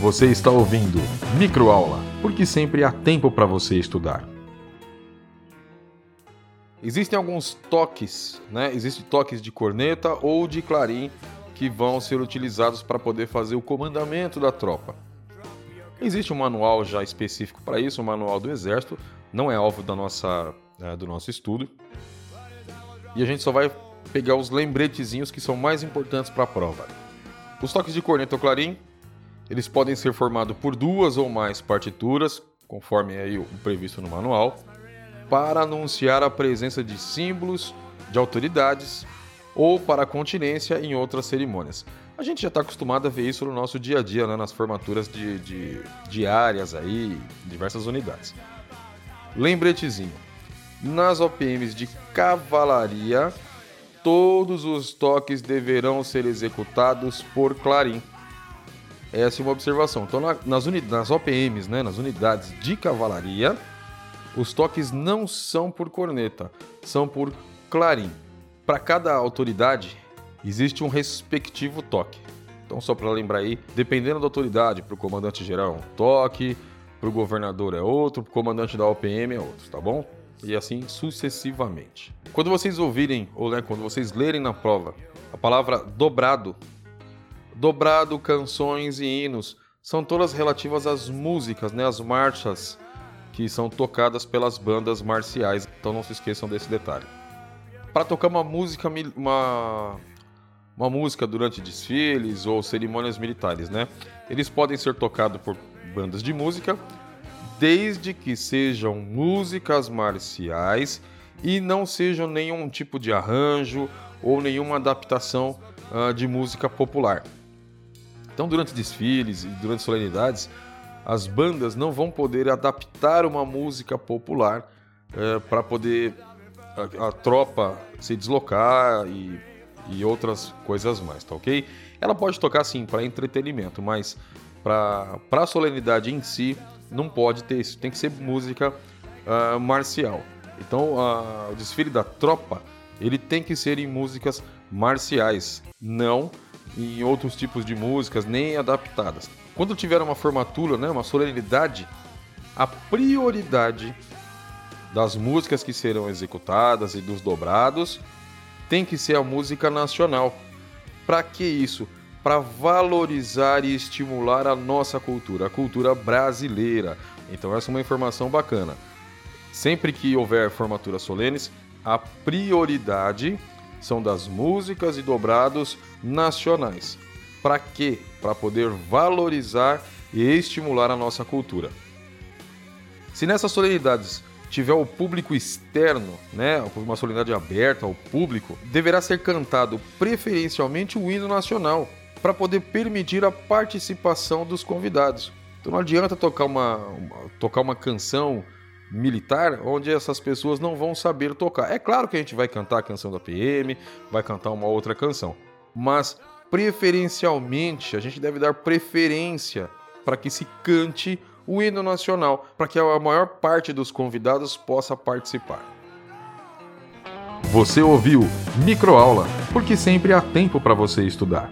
Você está ouvindo Microaula, porque sempre há tempo para você estudar. Existem alguns toques, né? Existem toques de corneta ou de clarim que vão ser utilizados para poder fazer o comandamento da tropa. Existe um manual já específico para isso, o manual do Exército, não é alvo da nossa, é, do nosso estudo. E a gente só vai pegar os lembretezinhos que são mais importantes para a prova. Os toques de corneta ou clarim, eles podem ser formados por duas ou mais partituras, conforme aí o previsto no manual, para anunciar a presença de símbolos de autoridades ou para continência em outras cerimônias. A gente já está acostumado a ver isso no nosso dia a dia, né, nas formaturas de, de, áreas aí, diversas unidades. Lembretezinho. Nas OPMs de cavalaria, todos os toques deverão ser executados por clarim. Essa é uma observação. Então, nas, nas OPMs, né, nas unidades de cavalaria, os toques não são por corneta, são por clarim. Para cada autoridade, existe um respectivo toque. Então, só para lembrar aí, dependendo da autoridade, para o comandante geral é um toque, para o governador é outro, para o comandante da OPM é outro, tá bom? E assim sucessivamente. Quando vocês ouvirem, ou né, quando vocês lerem na prova, a palavra dobrado, dobrado, canções e hinos, são todas relativas às músicas, né, às marchas que são tocadas pelas bandas marciais. Então não se esqueçam desse detalhe. Para tocar uma música, uma, uma música durante desfiles ou cerimônias militares, né? Eles podem ser tocados por bandas de música, desde que sejam músicas marciais e não sejam nenhum tipo de arranjo ou nenhuma adaptação uh, de música popular. Então, durante desfiles e durante solenidades, as bandas não vão poder adaptar uma música popular é, para poder a, a, tropa se deslocar e, e outras coisas mais, tá ok? Ela pode tocar sim para entretenimento, mas para a solenidade em si não pode ter isso, tem que ser música uh, marcial. Então uh, o desfile da tropa ele tem que ser em músicas marciais, não em outros tipos de músicas nem adaptadas. Quando tiver uma formatura, né, uma solenidade, a prioridade das músicas que serão executadas e dos dobrados tem que ser a música nacional. Para que isso? Para valorizar e estimular a nossa cultura, a cultura brasileira. Então essa é uma informação bacana. Sempre que houver formaturas solenes, a prioridade são das músicas e dobrados nacionais. Para quê? Para poder valorizar e estimular a nossa cultura. Se nessas solenidades tiver o público externo, né, uma solenidade aberta ao público, deverá ser cantado preferencialmente o hino nacional para poder permitir a participação dos convidados. Então não adianta tocar uma, uma, tocar uma canção militar onde essas pessoas não vão saber tocar. É claro que a gente vai cantar a canção da PM, vai cantar uma outra canção, mas preferencialmente, a gente deve dar preferência para que se cante o hino nacional, para que a maior parte dos convidados possa participar. Você ouviu Microaula, porque sempre há tempo para você estudar.